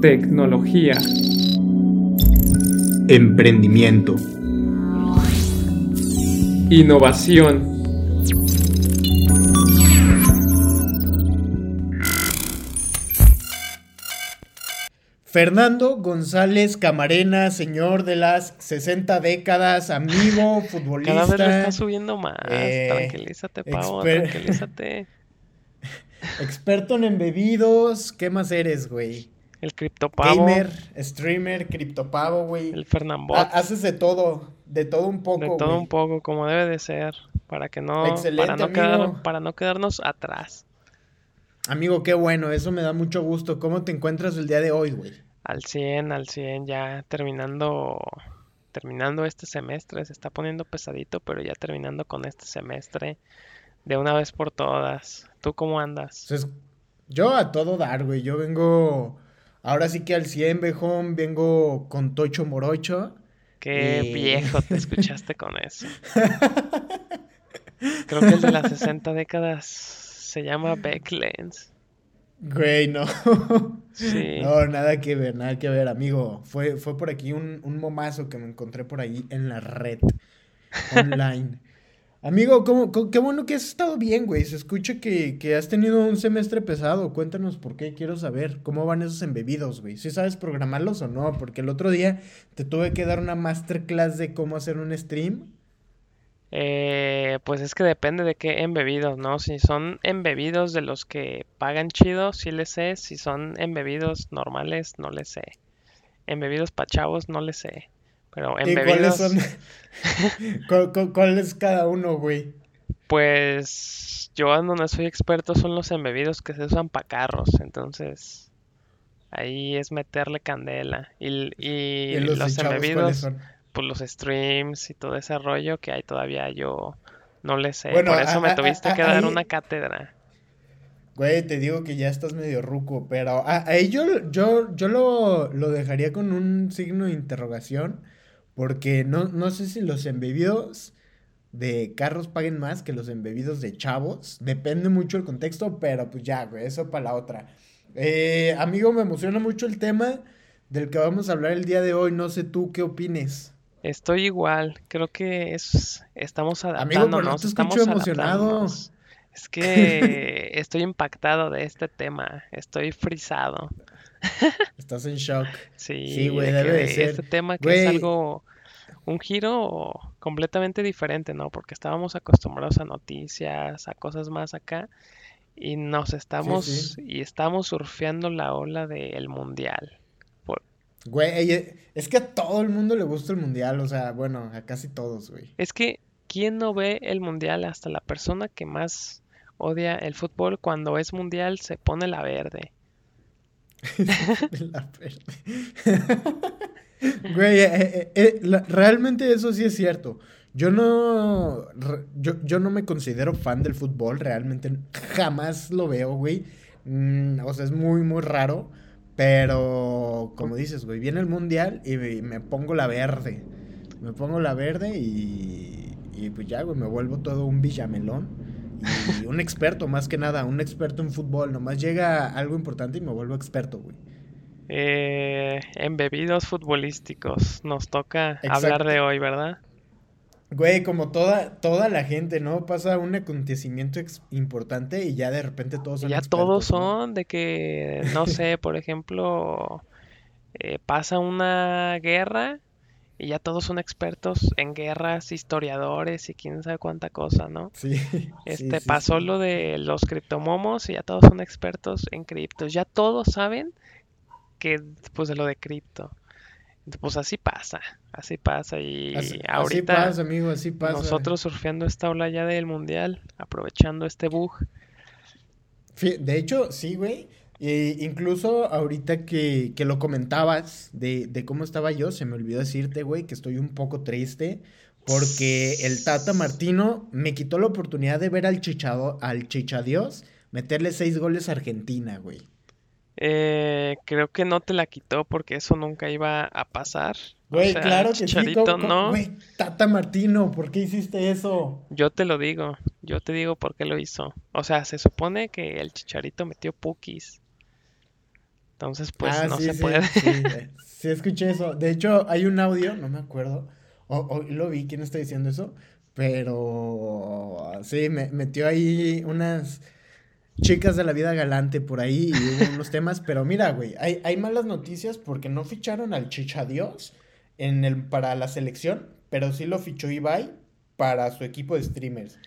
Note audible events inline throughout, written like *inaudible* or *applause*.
tecnología, emprendimiento, innovación. Fernando González Camarena, señor de las 60 décadas, amigo, futbolista. *laughs* Cada vez lo está subiendo más. Eh, tranquilízate, Pavo, tranquilízate. *laughs* Experto en embebidos. ¿Qué más eres, güey? El criptopavo. Gamer, streamer, criptopavo, güey. El Fernambot. haces de todo, de todo un poco. De todo un poco, como debe de ser. Para que no. Excelente, para no, para no quedarnos atrás. Amigo, qué bueno, eso me da mucho gusto. ¿Cómo te encuentras el día de hoy, güey? Al 100, al 100, ya terminando terminando este semestre, se está poniendo pesadito, pero ya terminando con este semestre de una vez por todas. ¿Tú cómo andas? yo a todo dar, güey. Yo vengo ahora sí que al 100, vejón, vengo con Tocho Morocho. Qué viejo te *laughs* escuchaste con eso. Creo que el de las 60 décadas se llama Lens. Güey, no. Sí. No, nada que ver, nada que ver, amigo. Fue, fue por aquí un, un momazo que me encontré por ahí en la red *laughs* online. Amigo, ¿cómo, qué bueno que has estado bien, güey. Se escucha que, que, has tenido un semestre pesado. Cuéntanos por qué, quiero saber cómo van esos embebidos, güey. Si sabes programarlos o no, porque el otro día te tuve que dar una masterclass de cómo hacer un stream. Eh, pues es que depende de qué embebidos, ¿no? Si son embebidos de los que pagan chido, sí les sé. Si son embebidos normales, no les sé. Embebidos pa' chavos, no les sé. Pero en ¿Y cuáles son? *laughs* ¿Cuál, es cada uno, güey? Pues yo donde soy experto son los embebidos que se usan para carros, entonces ahí es meterle candela. Y, y, los, embebidos, pues los streams y todo ese rollo que hay todavía yo no le sé. Por eso me tuviste que dar una cátedra. Güey, te digo que ya estás medio ruco, pero ahí yo, yo, yo lo, lo dejaría con un signo de interrogación porque no, no sé si los embebidos de carros paguen más que los embebidos de chavos. Depende mucho el contexto, pero pues ya, güey, eso para la otra. Eh, amigo, me emociona mucho el tema del que vamos a hablar el día de hoy. No sé tú qué opines. Estoy igual, creo que es, estamos adaptándonos. Amigo, no te estamos emocionado. Es que *laughs* estoy impactado de este tema, estoy frisado. Estás en shock. *laughs* Sí, güey, debe de ser. Este tema que es algo un giro completamente diferente, ¿no? Porque estábamos acostumbrados a noticias, a cosas más acá, y nos estamos, y estamos surfeando la ola del mundial. Güey, es que a todo el mundo le gusta el mundial, o sea, bueno, a casi todos, güey. Es que, ¿quién no ve el mundial? Hasta la persona que más odia el fútbol, cuando es mundial se pone la verde. *laughs* la verde. *laughs* Güey, eh, eh, eh, realmente eso sí es cierto. Yo no, yo, no me considero fan del fútbol, realmente jamás lo veo, güey. Mm, o sea, es muy, muy raro. Pero, como dices, güey, viene el mundial y me pongo la verde. Me pongo la verde y, y pues ya, güey, me vuelvo todo un villamelón. Y *laughs* un experto, más que nada, un experto en fútbol. Nomás llega algo importante y me vuelvo experto, güey. Eh, embebidos futbolísticos. Nos toca hablar de hoy, ¿verdad? Güey, como toda, toda la gente, ¿no? Pasa un acontecimiento importante y ya de repente todos son. Ya todos son, de que, no sé, *laughs* por ejemplo, eh, pasa una guerra y ya todos son expertos en guerras, historiadores y quién sabe cuánta cosa, ¿no? Sí. *laughs* Este pasó lo de los criptomomos y ya todos son expertos en criptos. Ya todos saben que pues de lo de cripto. Pues así pasa, así pasa y ahorita así pasa, amigo, así pasa. nosotros surfeando esta ola ya del mundial, aprovechando este bug. De hecho, sí, güey. E incluso ahorita que, que lo comentabas de, de, cómo estaba yo, se me olvidó decirte, güey, que estoy un poco triste porque el Tata Martino me quitó la oportunidad de ver al Chichado, al Chichadios meterle seis goles a Argentina, güey. Eh, creo que no te la quitó porque eso nunca iba a pasar. Güey, claro que sí. ¿no? Güey, Tata Martino, ¿por qué hiciste eso? Yo te lo digo, yo te digo por qué lo hizo. O sea, se supone que el Chicharito metió pukis. Entonces, pues ah, no se puede. *laughs* Sí, escuché eso. De hecho, hay un audio, no me acuerdo, o, lo vi, ¿quién está diciendo eso? Pero sí, me metió ahí unas chicas de la vida galante por ahí y hubo unos temas. Pero mira, güey, hay, hay malas noticias porque no ficharon al Chichadios en el, para la selección, pero sí lo fichó Ibai para su equipo de streamers.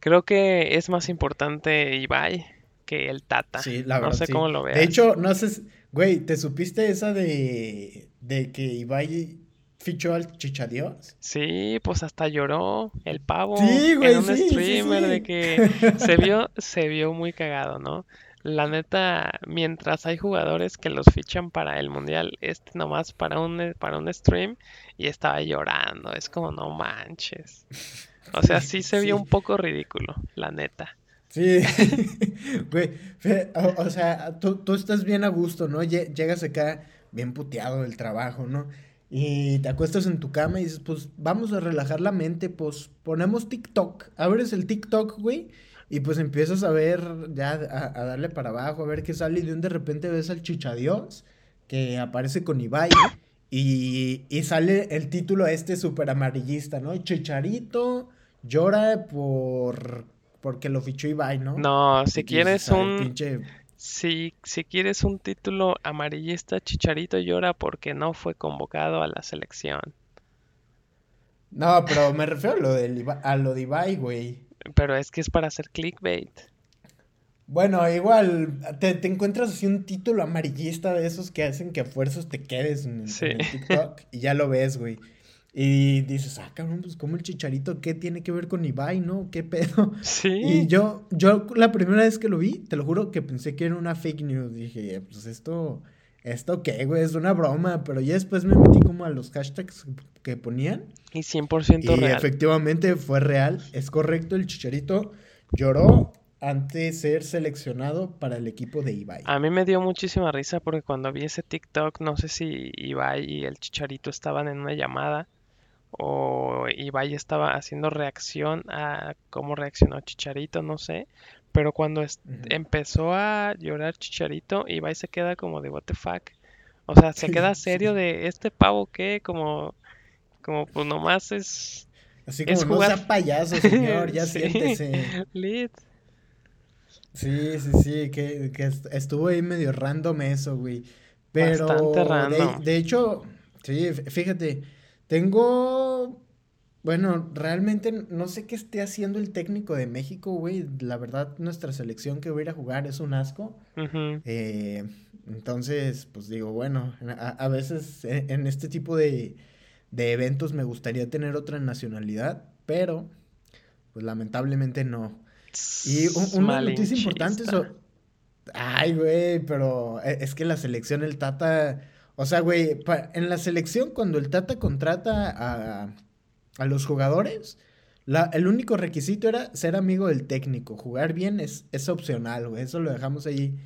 Creo que es más importante Ibai que el Tata. Sí, la verdad. No sé cómo lo veas. De hecho, no sé, güey, ¿te supiste esa de, de que Ibai fichó al Chichadios. Sí, pues hasta lloró el pavo sí, güey, en un streamer de que se *laughs* vio, se vio muy cagado, ¿no? La neta, mientras hay jugadores que los fichan para el mundial, este nomás para un, para un stream y estaba llorando. Es como, no manches. O sea, sí se vio un poco ridículo, la neta. Sí, *laughs* güey, o, sea, tú, tú, estás bien a gusto, ¿no? Llegas acá bien puteado del trabajo, ¿no? Y te acuestas en tu cama y dices, pues vamos a relajar la mente, pues ponemos TikTok. Abres el TikTok, güey, y pues empiezas a ver, ya a, darle para abajo, a ver qué sale. Y de un de repente ves al Chichadios, que aparece con Ibai. Y, y sale el título este súper amarillista, ¿no? Chicharito llora por porque lo fichó Ibai, ¿no? No, si quieres un... Si, si quieres un título amarillista, Chicharito llora porque no fue convocado a la selección. No, pero me refiero a lo, de, a lo de Ibai, güey. Pero es que es para hacer clickbait. Bueno, igual, te, encuentras así un título amarillista de esos que hacen que a fuerzas te quedes en, en el TikTok y ya lo ves, güey. Y dices, ah, cabrón, pues como el chicharito, ¿qué tiene que ver con Ibai, no? ¿Qué pedo? *laughs* Sí. Y yo, yo la primera vez que lo vi, te lo juro que pensé que era una fake news. Dije, pues esto, esto qué, güey, es una broma. Pero ya después me metí como a los hashtags que ponían. Y 100% real. Y efectivamente fue real, es correcto, el chicharito lloró antes de ser seleccionado para el equipo de Ibai. A mí me dio muchísima risa porque cuando vi ese TikTok, no sé si Ibai y el Chicharito estaban en una llamada o Ibai estaba haciendo reacción a cómo reaccionó Chicharito, no sé. Pero cuando empezó a llorar Chicharito, Ibai se queda como de what the fuck. O sea, se queda serio de este pavo que como, como pues nomás es... Así como no sea payaso, señor, ya *laughs* siéntese. Lit. Sí, sí, sí, que, que, estuvo ahí medio random eso, güey. Pero Bastante random. de hecho, sí, fíjate, tengo, bueno, realmente no sé qué esté haciendo el técnico de México, güey. La verdad, nuestra selección que voy a ir a jugar es un asco. Eh, entonces, pues digo, bueno, a, veces en, este tipo de, de eventos me gustaría tener otra nacionalidad, pero pues lamentablemente no. Y una noticia importante Ay, güey, pero e, es que la selección, el Tata o sea, güey, en la selección cuando el Tata contrata a, a los jugadores, la, el único requisito era ser amigo del técnico. Jugar bien es, es opcional, güey. Eso lo dejamos ahí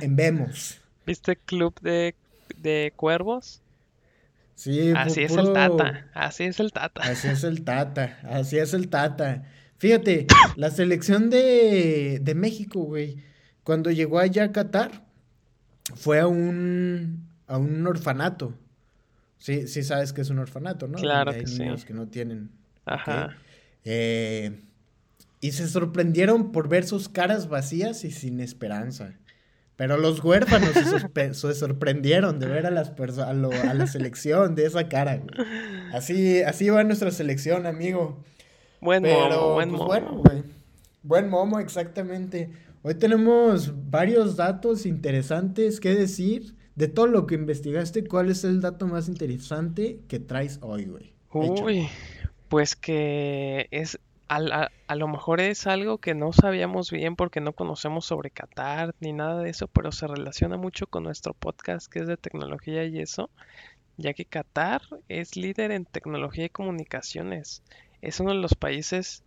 en, Vemos. *laughs* ¿Viste Club de, de Cuervos? Sí, así es el Tata, así es el Tata. Así es el Tata, así es el Tata. Fíjate, *coughs* la selección de, de México, güey, cuando llegó allá a Qatar, fue a un, a un orfanato. Sí, sí sabes que es un orfanato, ¿no? Claro hay niños que no tienen. Ajá. Eh, y se sorprendieron por ver sus caras vacías y sin esperanza. Pero los huérfanos se, *laughs* sorprendieron de ver a, las a, a, la selección de esa cara. Así, así va nuestra selección, amigo. Buen momo, buen pues, momo. Bueno, güey. Buen momo, exactamente. Hoy tenemos varios datos interesantes que decir de todo lo que investigaste, ¿cuál es el dato más interesante que traes hoy, güey? Uy, pues que es a, lo mejor es algo que no sabíamos bien porque no conocemos sobre Qatar ni nada de eso, pero se relaciona mucho con nuestro podcast que es de tecnología y eso, ya que Qatar es líder en tecnología y comunicaciones. Es uno de los países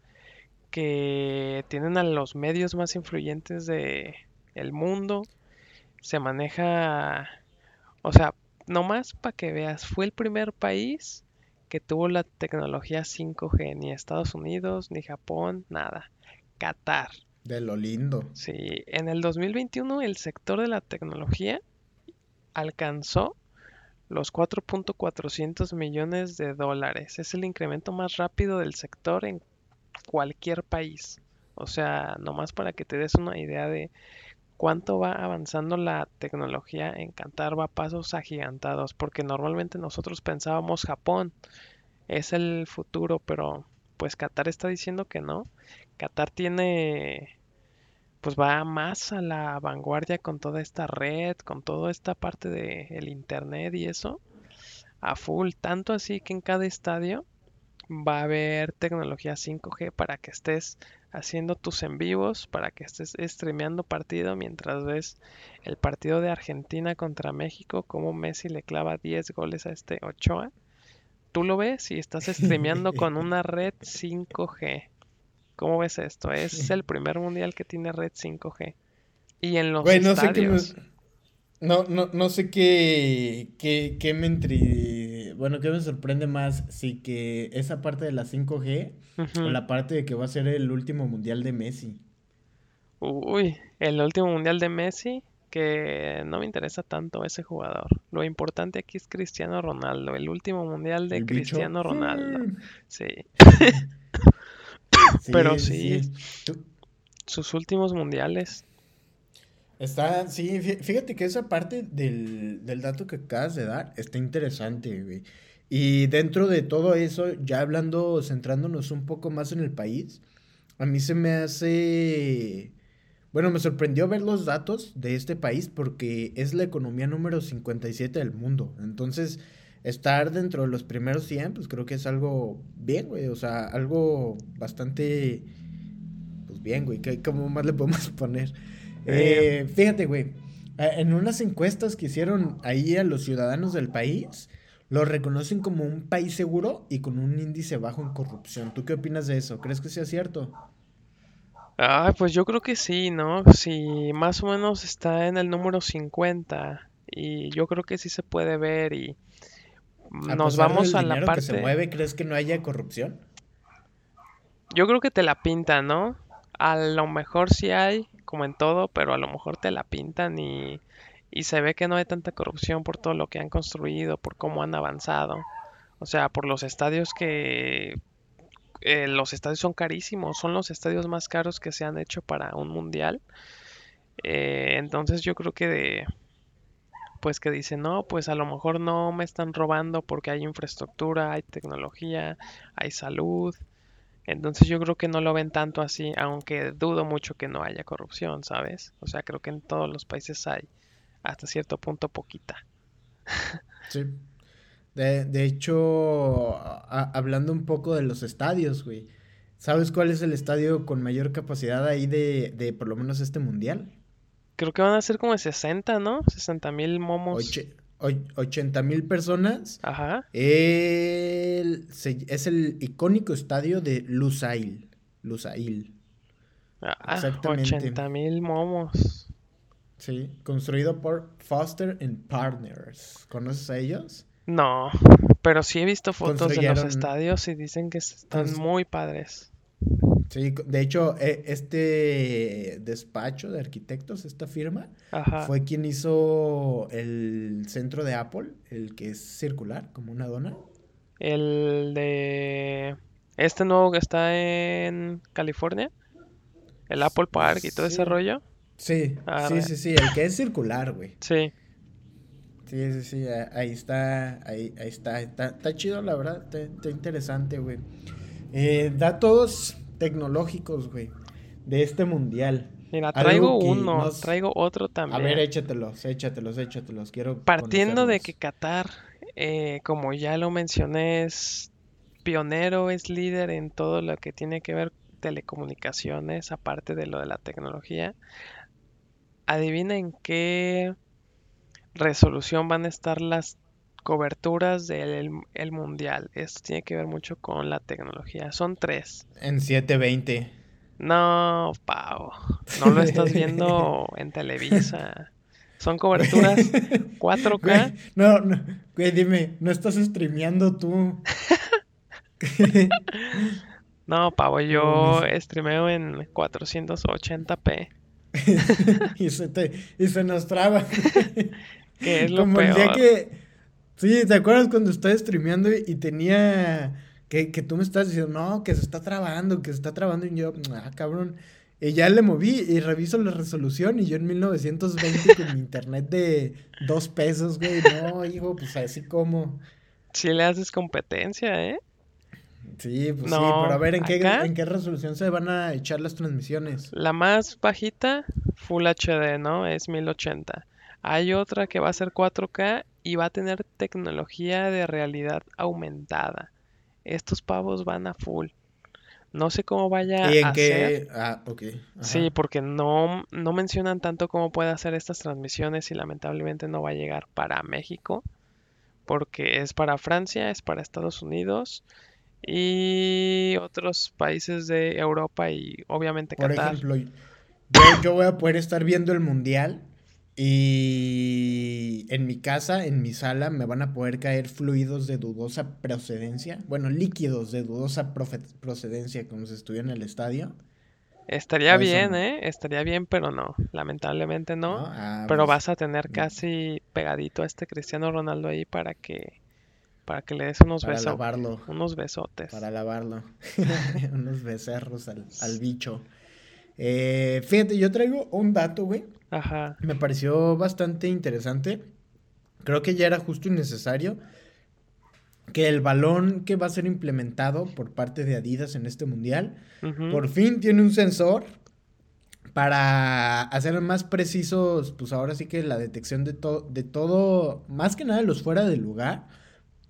que tienen a los medios más influyentes de el mundo. Se maneja o sea, nomás para que veas, fue el primer país que tuvo la tecnología 5G, ni Estados Unidos, ni Japón, nada. Qatar. De lo lindo. Sí, en el 2021 el sector de la tecnología alcanzó los 4.400 millones de dólares. Es el incremento más rápido del sector en cualquier país. O sea, nomás para que te des una idea de cuánto va avanzando la tecnología en Qatar, va a pasos agigantados, porque normalmente nosotros pensábamos Japón es el futuro, pero pues Qatar está diciendo que no. Qatar tiene pues va más a la vanguardia con toda esta red, con toda esta parte del internet y eso, a full, tanto así que en cada estadio va a haber tecnología 5G para que estés haciendo tus en vivos, para que estés streameando partido mientras ves el partido de Argentina contra México, como Messi le clava 10 goles a este Ochoa. Tú lo ves y estás streameando *laughs* con una red 5G. ¿Cómo ves esto? Es el primer mundial que tiene red 5G. Y en los no Sé qué no, no, no, sé qué, qué, me Bueno, qué me sorprende más, si que esa parte de la 5G o la parte de que va a ser el último mundial de Messi. Uy, el último mundial de Messi, que no me interesa tanto ese jugador. Lo importante aquí es Cristiano Ronaldo, el último mundial de Cristiano Ronaldo. Sí. *laughs* Pero sí, sus últimos mundiales. Está, sí, fíjate que esa parte del, dato que acabas de dar está interesante, güey. Y dentro de todo eso, ya hablando, centrándonos un poco más en el país, a mí se me hace... Bueno, me sorprendió ver los datos de este país porque es la economía número 57 del mundo. Entonces, estar dentro de los primeros 100, pues creo que es algo bien, güey. O sea, algo bastante, pues bien, güey. ¿Cómo más le podemos *laughs* poner? Eh, fíjate, güey. En unas encuestas que hicieron ahí a los ciudadanos del país, lo reconocen como un país seguro y con un índice bajo en corrupción. ¿Tú qué opinas de eso? ¿Crees que sea cierto? Ah, pues yo creo que sí, ¿no? Si más o menos está en el número 50 y yo creo que sí se puede ver y nos vamos a la parte. que se mueve, ¿crees que no haya corrupción? Yo creo que te la pintan, ¿no? A lo mejor sí hay, como en todo, pero a lo mejor te la pintan y, y se ve que no hay tanta corrupción por todo lo que han construido, por cómo han avanzado. O sea, por los estadios que... Eh, los estadios son carísimos, son los estadios más caros que se han hecho para un mundial. Eh, entonces yo creo que de, pues que dicen, no, pues a lo mejor no me están robando porque hay infraestructura, hay tecnología, hay salud. Entonces yo creo que no lo ven tanto así, aunque dudo mucho que no haya corrupción, ¿sabes? O sea, creo que en todos los países hay hasta cierto punto poquita. *laughs* Sí. De, de hecho, hablando un poco de los estadios, güey. ¿Sabes cuál es el estadio con mayor capacidad ahí de, de por lo menos este mundial? creo que van a ser como de 60, ¿no? 60 mil momos. 80 mil personas. Ajá. es el icónico estadio de Lusail. Lusail. Ah, Exactamente. 80 mil momos. Sí, construido por Foster and Partners. ¿Conoces a ellos? No, pero sí he visto fotos de los estadios y dicen que están muy padres. Sí, de hecho, e, este despacho de arquitectos, esta firma, fue quien hizo el centro de Apple, el que es circular, como una dona. El de este nuevo que está en California, el Apple Park y todo ese rollo. Sí, ah, sí, sí, sí, el que es circular, güey. Sí. Sí, sí, sí, ahí está, ahí, ahí está, está, chido, la verdad, está, está interesante, güey. Eh, datos tecnológicos, güey, de este mundial. Mira, traigo uno, traigo otro también. A ver, échatelos, échatelos, échatelos. Quiero Partiendo de que Qatar, eh, como ya lo mencioné, es pionero, es líder en todo lo que tiene que ver telecomunicaciones, aparte de lo de la tecnología. Adivina en qué resolución van a estar las coberturas del el mundial. Esto tiene que ver mucho con la tecnología. Son tres. En 720. No, Pau. No lo estás viendo *laughs* en Televisa. Son coberturas 4K. no, no, güey, dime, ¿no estás streameando tú? *laughs* no, Pau, yo streameo en 480p. *laughs* y, se te, y se nos traba. que es lo Como el día que... Sí, ¿te acuerdas cuando estaba streameando y tenía... Que, que tú me estás diciendo, no, que se está trabando, que se está trabando. Y yo, ah, cabrón. Y ya le moví y reviso la resolución y yo en 1920 con mi internet de dos pesos, güey. No, hijo, pues así como... Sí le haces competencia, ¿eh? Sí, pues sí, pero a ver, ¿en qué, ¿en qué resolución se van a echar las transmisiones? La más bajita, Full HD, ¿no? Es 1080. Hay otra que va a ser 4K y va a tener tecnología de realidad aumentada. Estos pavos van a full. No sé cómo vaya ¿Y en a qué? Ah. Sí, porque no, no mencionan tanto cómo puede hacer estas transmisiones y lamentablemente no va a llegar para México. Porque es para Francia, es para Estados Unidos y otros países de Europa y obviamente Por ejemplo, yo, voy a poder estar viendo el mundial y en mi casa, en mi sala, me van a poder caer fluidos de dudosa procedencia. Bueno, líquidos de dudosa procedencia, como si estuviera en el estadio. Estaría bien, ¿eh? Estaría bien, pero no. Lamentablemente no. Ah, pero pues, vas a tener casi pegadito a este Cristiano Ronaldo ahí para que para que le des unos besos. Para lavarlo. Unos besotes. Para lavarlo. *laughs* *laughs* unos becerros al, bicho. Eh, fíjate, yo traigo un dato, güey. Ajá. Me pareció bastante interesante. Creo que ya era justo y necesario que el balón que va a ser implementado por parte de Adidas en este mundial, por fin tiene un sensor para hacer más precisos, pues ahora sí que la detección de, de todo, más que nada los fuera de lugar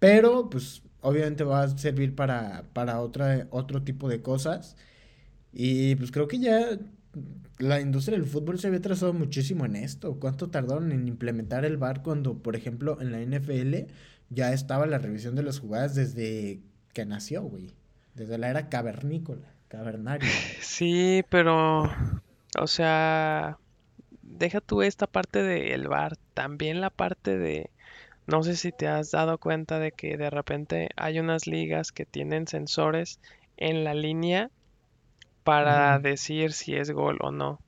pero, pues, obviamente va a servir para, para otra, otro tipo de cosas. Y pues creo que ya la industria del fútbol se había trazado muchísimo en esto. ¿Cuánto tardaron en implementar el VAR cuando, por ejemplo, en la NFL ya estaba la revisión de las jugadas desde que nació, güey? Desde la era cavernícola, cavernaria. *laughs* Sí, pero, o sea, deja tú esta parte del VAR, también la parte de no sé si te has dado cuenta de que de repente hay unas ligas que tienen sensores en la línea para decir si es gol o no.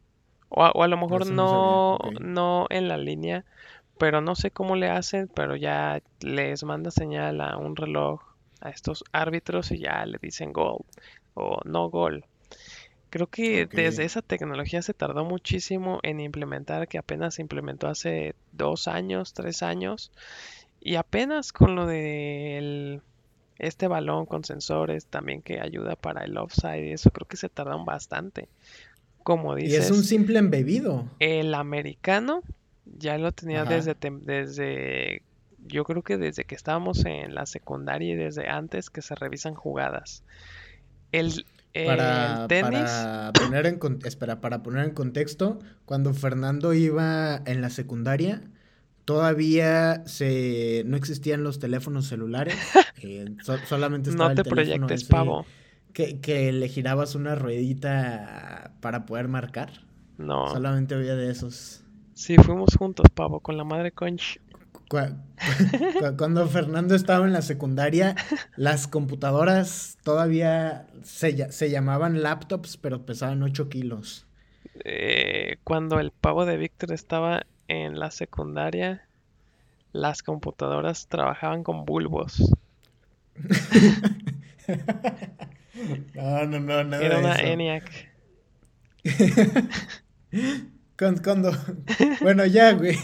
O a, lo mejor no, no, en la línea, pero no sé cómo le hacen, pero ya les manda señal a un reloj a estos árbitros y ya le dicen gol o no gol. Creo que desde esa tecnología se tardó muchísimo en implementar, que apenas se implementó hace dos años, tres años, y apenas con lo de este balón con sensores también que ayuda para el offside y eso creo que se tardaron bastante. Como dices. Y es un simple embebido. El americano ya lo tenía desde, desde, yo creo que desde que estábamos en la secundaria y desde antes que se revisan jugadas. El, para, para, poner en, espera, para poner en contexto, cuando Fernando iba en la secundaria, todavía se, no existían los teléfonos celulares, *laughs* eh, solamente estaba no te el teléfono proyectes, pavo. Que, que le girabas una ruedita para poder marcar. No. Solamente había de esos. Sí, fuimos juntos, pavo, con la madre conch. *laughs* Cuando Fernando estaba en la secundaria, las computadoras todavía se, se llamaban laptops, pero pesaban 8 kilos. Eh, cuando el pavo de Víctor estaba en la secundaria, las computadoras trabajaban con bulbos. No, no, no, nada Era una ENIAC. *laughs* cuando, bueno, ya, güey.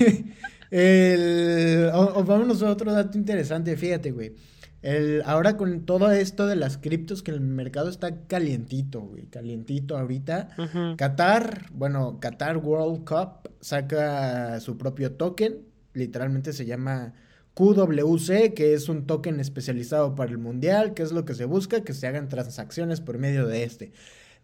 El, o, vámonos a otro dato interesante, fíjate, güey. El, ahora con todo esto de las criptos, que el mercado está calientito, güey, calientito ahorita. Qatar, bueno, Qatar World Cup saca su propio token, literalmente se llama QWC, que es un token especializado para el mundial, que es lo que se busca, que se hagan transacciones por medio de este.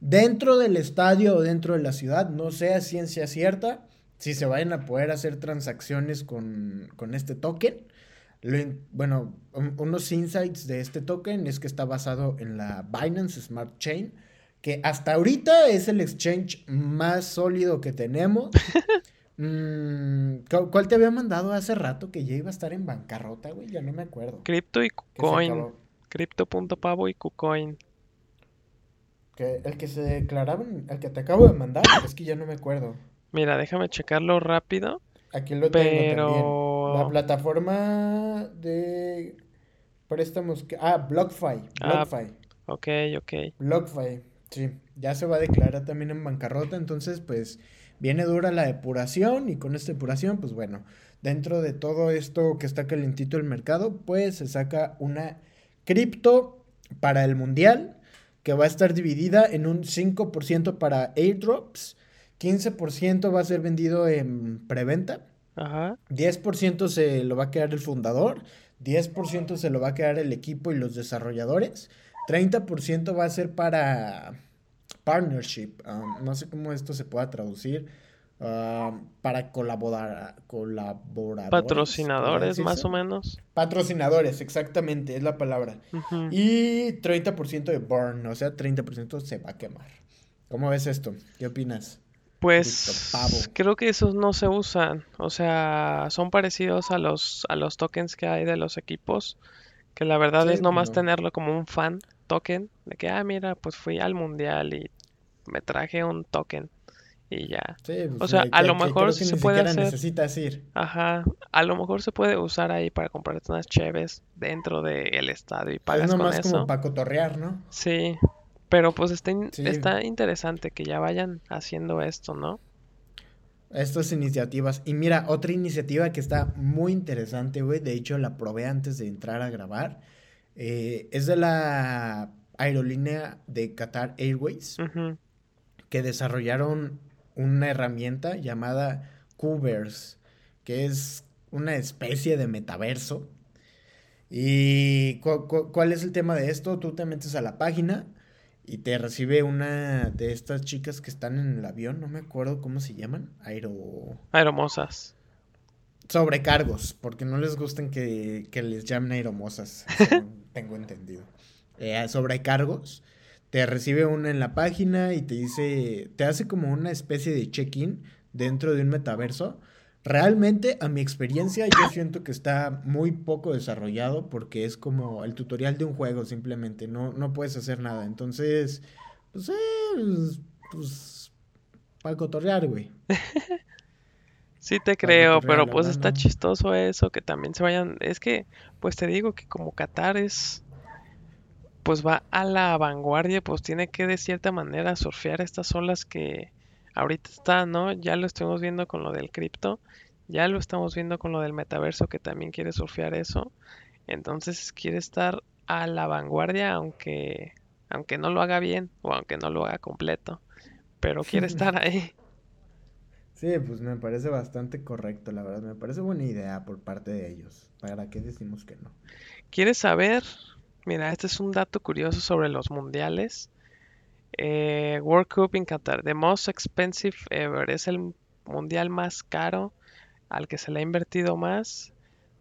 Dentro del estadio o dentro de la ciudad, no sea ciencia cierta, si se vayan a poder hacer transacciones con, este token. bueno, unos insights de este token es que está basado en la Binance Smart Chain, que hasta ahorita es el exchange más sólido que tenemos. *laughs* Mm, ¿Cuál te había mandado hace rato que ya iba a estar en bancarrota, güey? Ya no me acuerdo. Crypto y KuCoin. Crypto.pavo y KuCoin. el que se declaraban, el que te acabo de mandar, es que ya no me acuerdo. Mira, déjame checarlo rápido. Aquí lo tengo Pero La plataforma de préstamos. Ah, BlockFi. Ah, BlockFi. ok, ok. BlockFi, sí. Ya se va a declarar también en bancarrota, entonces pues viene dura la depuración y con esta depuración, pues bueno, dentro de todo esto que está calentito el mercado, pues se saca una cripto para el mundial que va a estar dividida en un 5% para airdrops, 15% va a ser vendido en preventa, Ajá. 10% se lo va a quedar el fundador, 10% se lo va a quedar el equipo y los desarrolladores, 30% va a ser para partnership, um, no sé cómo esto se pueda traducir, para colaborar, colaboradores. Patrocinadores, más o menos. Patrocinadores, exactamente, es la palabra. Y 30% de burn, o sea, 30% se va a quemar. ¿Cómo ves esto? ¿Qué opinas? Pues creo que esos no se usan, o sea, son parecidos a los a los tokens que hay de los equipos, que la verdad es nomás tenerlo como un fan token, de que ah mira, pues fui al mundial y me traje un token y ya. Pues, o sea, a lo mejor se puede hacer. necesitas ir. Ajá, a lo mejor se puede usar ahí para comprar unas cheves dentro del estadio y pagas es nomás como para cotorrear, ¿no? Sí, pero pues está, está interesante que ya vayan haciendo esto, ¿no? Estas iniciativas. Y mira, otra iniciativa que está muy interesante, güey. De hecho, la probé antes de entrar a grabar. Eh, es de la aerolínea de Qatar Airways. Que desarrollaron una herramienta llamada Cubers, que es una especie de metaverso. ¿Y cuál es el tema de esto? Tú te metes a la página y te recibe una de estas chicas que están en el avión, no me acuerdo cómo se llaman, aero... Aeromosas. Sobrecargos, porque no les gustan que, les llamen aeromosas, *laughs* tengo entendido. Eh, sobrecargos te recibe una en la página y te dice, te hace como una especie de check-in dentro de un metaverso. Realmente, a mi experiencia, yo siento que está muy poco desarrollado porque es como el tutorial de un juego simplemente, no, no puedes hacer nada. Entonces, pues, eh, pues, para cotorrear, güey. *laughs* Sí te creo, pero pues está chistoso eso, que también se vayan, es que, pues te digo que como Qatar es pues va a la vanguardia, pues tiene que de cierta manera surfear estas olas que ahorita están, ¿no? Ya lo estamos viendo con lo del cripto, ya lo estamos viendo con lo del metaverso que también quiere surfear eso. Entonces quiere estar a la vanguardia aunque aunque no lo haga bien o aunque no lo haga completo, pero quiere *laughs* estar ahí. Sí, pues me parece bastante correcto, la verdad, me parece buena idea por parte de ellos. ¿Para qué decimos que no? ¿Quieres saber Mira, este es un dato curioso sobre los mundiales. Eh, World Cup en Qatar, the most expensive ever. Es el mundial más caro al que se le ha invertido más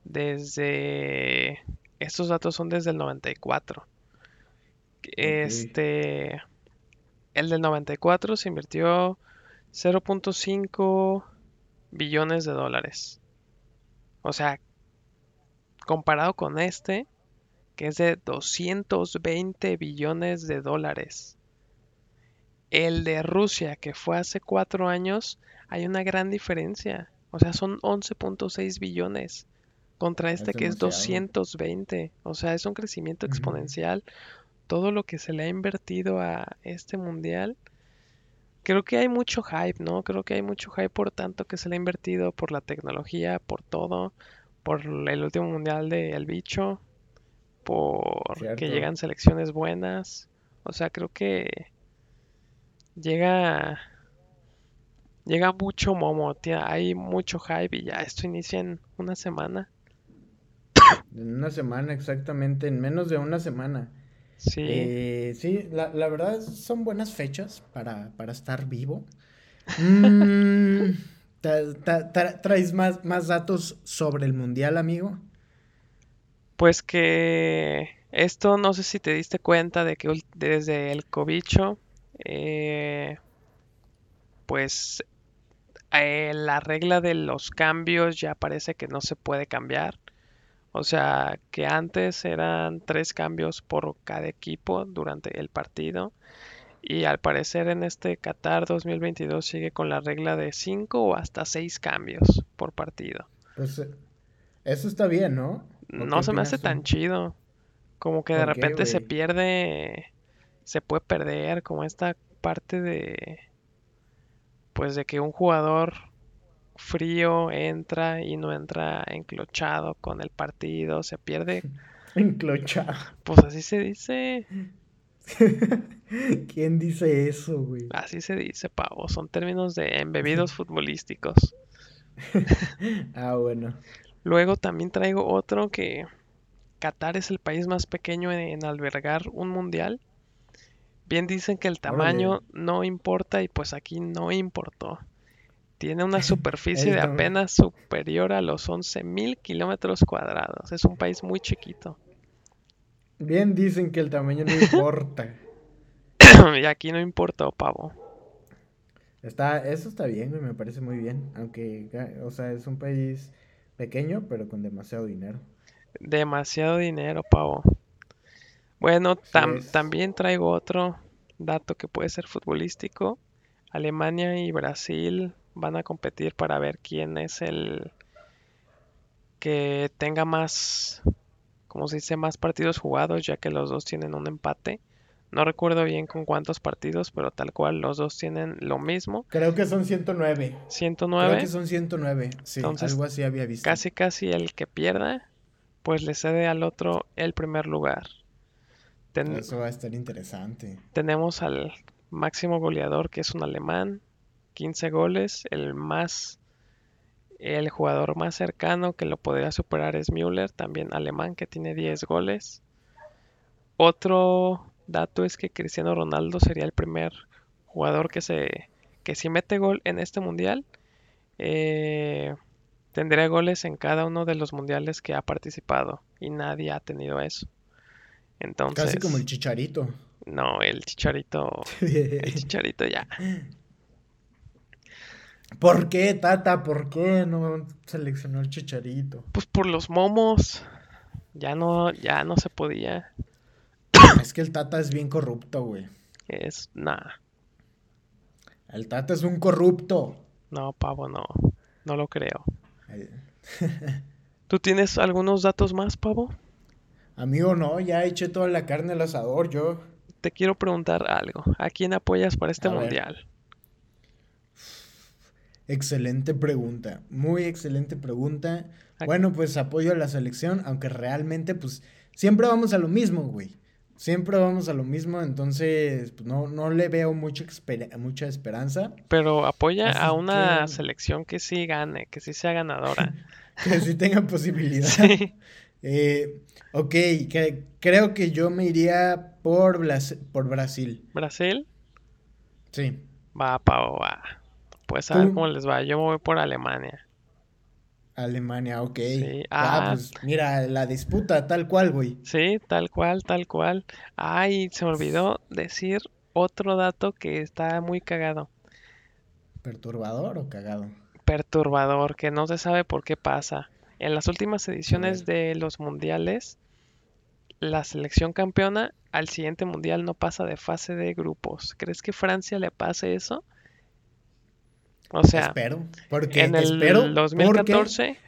desde. Estos datos son desde el 94. Este. El del 94 se invirtió 0.5 billones de dólares. O sea, comparado con este, que es de 220 billones de dólares. El de Rusia, que fue hace cuatro años, hay una gran diferencia. O sea, son 11.6 billones contra este que es 220. O sea, es un crecimiento exponencial. Todo lo que se le ha invertido a este mundial. Creo que hay mucho hype, ¿no? Creo que hay mucho hype por tanto que se le ha invertido, por la tecnología, por todo, por el último mundial de El Bicho, por que llegan selecciones buenas. O sea, creo que llega llega mucho momo, hay mucho hype y ya esto inicia en una semana. En una semana, exactamente, en menos de una semana. Sí. Eh, sí, la, verdad son buenas fechas para, estar vivo. Mm, *laughs* ¿Traes más, más datos sobre el mundial, amigo? Pues que esto no sé si te diste cuenta de que desde el cobicho, eh, pues eh, la regla de los cambios ya parece que no se puede cambiar. O sea, que antes eran tres cambios por cada equipo durante el partido. Y al parecer en este Qatar 2022 sigue con la regla de cinco o hasta seis cambios por partido. Pues Eso está bien, ¿no? No se me hace tan chido. Como que de repente se pierde, se puede perder como esta parte de, pues de que un jugador frío entra y no entra enclochado con el partido, se pierde. *laughs* Enclochado. Pues así se dice. *laughs* ¿Quién dice eso, güey? Así se dice, pavo. Son términos de embebidos *laughs* futbolísticos. ah, bueno. Luego también traigo otro que Qatar es el país más pequeño en, albergar un mundial. Bien dicen que el tamaño no importa y pues aquí no importó. Tiene una *laughs* superficie de apenas superior a los 11.000 kilómetros cuadrados. Es un país muy chiquito. Bien dicen que el tamaño no importa. *coughs* y aquí no importa, pavo. Está, eso está bien, me parece muy bien. Aunque, o sea, es un país pequeño, pero con demasiado dinero. Demasiado dinero, pavo. Bueno, también traigo otro dato que puede ser futbolístico. Alemania y Brasil van a competir para ver quién es el que tenga más, como se dice, más partidos jugados, ya que los dos tienen un empate. No recuerdo bien con cuántos partidos, pero tal cual los dos tienen lo mismo. Creo que son 109. 109. Creo que son 109. Sí, algo así había visto. Casi casi el que pierda, pues le cede al otro el primer lugar. Eso va a estar interesante. Tenemos al máximo goleador que es un alemán, 15 goles, el más el jugador más cercano que lo podría superar es Müller, también alemán que tiene 10 goles. Otro dato es que Cristiano Ronaldo sería el primer jugador que se que si mete gol en este mundial eh, tendría goles en cada uno de los mundiales que ha participado y nadie ha tenido eso. Entonces, casi como el Chicharito. No, el Chicharito, *laughs* el Chicharito ya. ¿Por qué, Tata? ¿Por qué no seleccionó el Chicharito? Pues por los momos. Ya no, ya no se podía. *coughs* Es que el Tata es bien corrupto, güey. Es nada. El Tata es un corrupto. No, pavo, no. No lo creo. *laughs* ¿Tú tienes algunos datos más, pavo? Amigo, no, ya eché toda la carne al asador, yo. Te quiero preguntar algo. ¿A quién apoyas para este mundial? Excelente pregunta, muy excelente pregunta. Bueno, pues apoyo a la selección, aunque realmente, pues, siempre vamos a lo mismo, güey. Siempre vamos a lo mismo, entonces pues, no, no le veo mucha, mucha esperanza. Pero apoya a una selección que sí gane, que sí sea ganadora. *laughs* que sí tenga posibilidad. *laughs* Eh, ok, que, creo que yo me iría por, por Brasil. ¿Brasil? Sí. Va, Pau, va. Pues a ver cómo les va. Yo me voy por Alemania. Alemania, ok. Ah, ah, pues mira, la disputa tal cual, güey. Sí, tal cual, tal cual. Ay, se me olvidó decir otro dato que está muy cagado. ¿Perturbador o cagado? Perturbador, que no se sabe por qué pasa. En las últimas ediciones de los mundiales, la selección campeona al siguiente mundial no pasa de fase de grupos. ¿Crees que Francia le pase eso? O sea, espero, porque en el espero 2014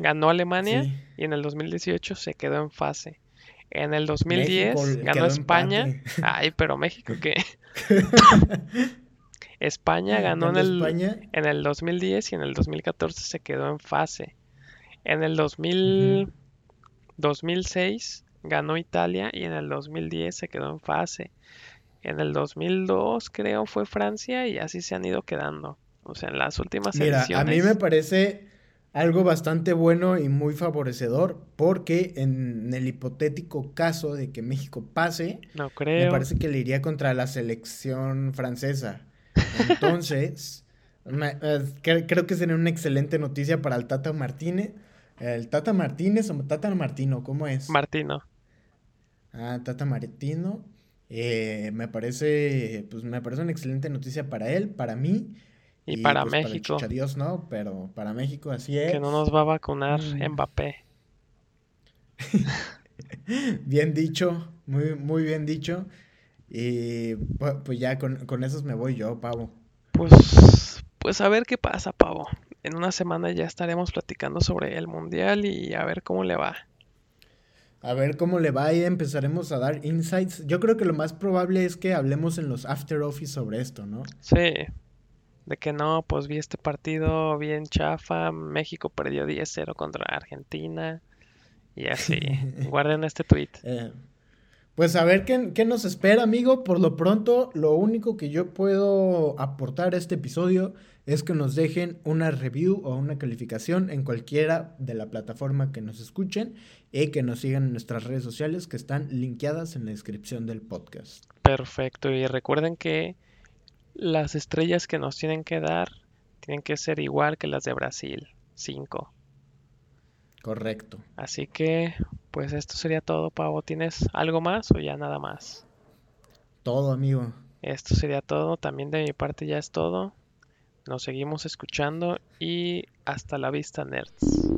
ganó Alemania y en el 2018 se quedó en fase. En el 2010 ganó España. *laughs* Ay, pero México qué? *laughs* España ganó en el, en el 2010 y en el 2014 se quedó en fase. En el 2000, 2006 ganó Italia y en el 2010 se quedó en fase. En el 2002 creo fue Francia y así se han ido quedando. O sea, en las últimas Mira, a mí me parece algo bastante bueno y muy favorecedor porque en el hipotético caso de que México pase, no creo. me parece que le iría contra la selección francesa. Entonces, *laughs* eh, creo que sería una excelente noticia para el Tata Martínez. ¿El Tata Martínez o Tata Martino? ¿Cómo es? Martino. Ah, Tata Martino. Eh, me parece, pues me parece una excelente noticia para él, para mí y, para pues, México. Para Dios no, pero para México así es. Que no nos va a vacunar mm. Mbappé. *laughs* bien dicho, muy, muy bien dicho. Y pues, ya con, con esos me voy yo, Pavo. Pues, pues a ver qué pasa, Pavo. en una semana ya estaremos platicando sobre el mundial y a ver cómo le va. A ver cómo le va y empezaremos a dar insights. Yo creo que lo más probable es que hablemos en los after office sobre esto, ¿no? Sí. De que no, pues vi este partido bien chafa, México perdió 10-0 contra Argentina y así. *laughs* Guarden este tweet. Eh, pues a ver qué, qué, nos espera, amigo. Por lo pronto, lo único que yo puedo aportar a este episodio es que nos dejen una review o una calificación en cualquiera de la plataforma que nos escuchen y que nos sigan en nuestras redes sociales que están linkeadas en la descripción del podcast. Perfecto, y recuerden que las estrellas que nos tienen que dar tienen que ser igual que las de Brasil, 5. Correcto. Así que, pues esto sería todo, Pavo. ¿Tienes algo más o ya nada más? Todo, amigo. Esto sería todo. También de mi parte ya es todo. Nos seguimos escuchando y hasta la vista, nerds.